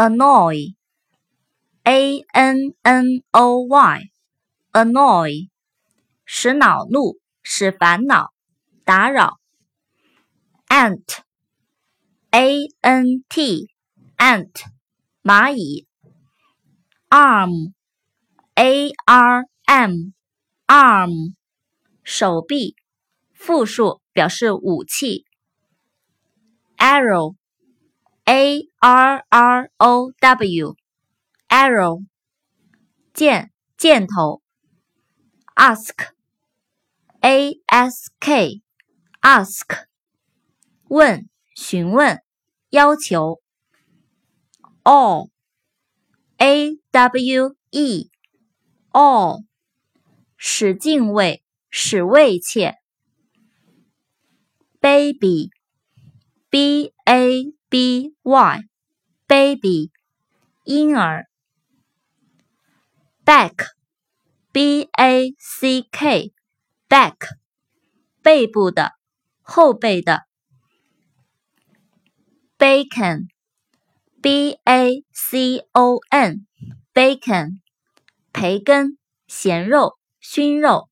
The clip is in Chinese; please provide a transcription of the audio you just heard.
annoy，a n n o y，annoy，使恼怒，使烦恼，打扰。ant，a n t，ant，蚂蚁。arm，a r m，arm，手臂。复数表示武器。arrow arrow，arrow，箭，箭头。ask，a s k，ask，问，询问，要求。all，a w e，all，使敬畏，使畏怯。baby。b a b y，baby，婴儿。back，b a c k，back，背部的，后背的。bacon，b a c o n，bacon，培根，咸肉，熏肉。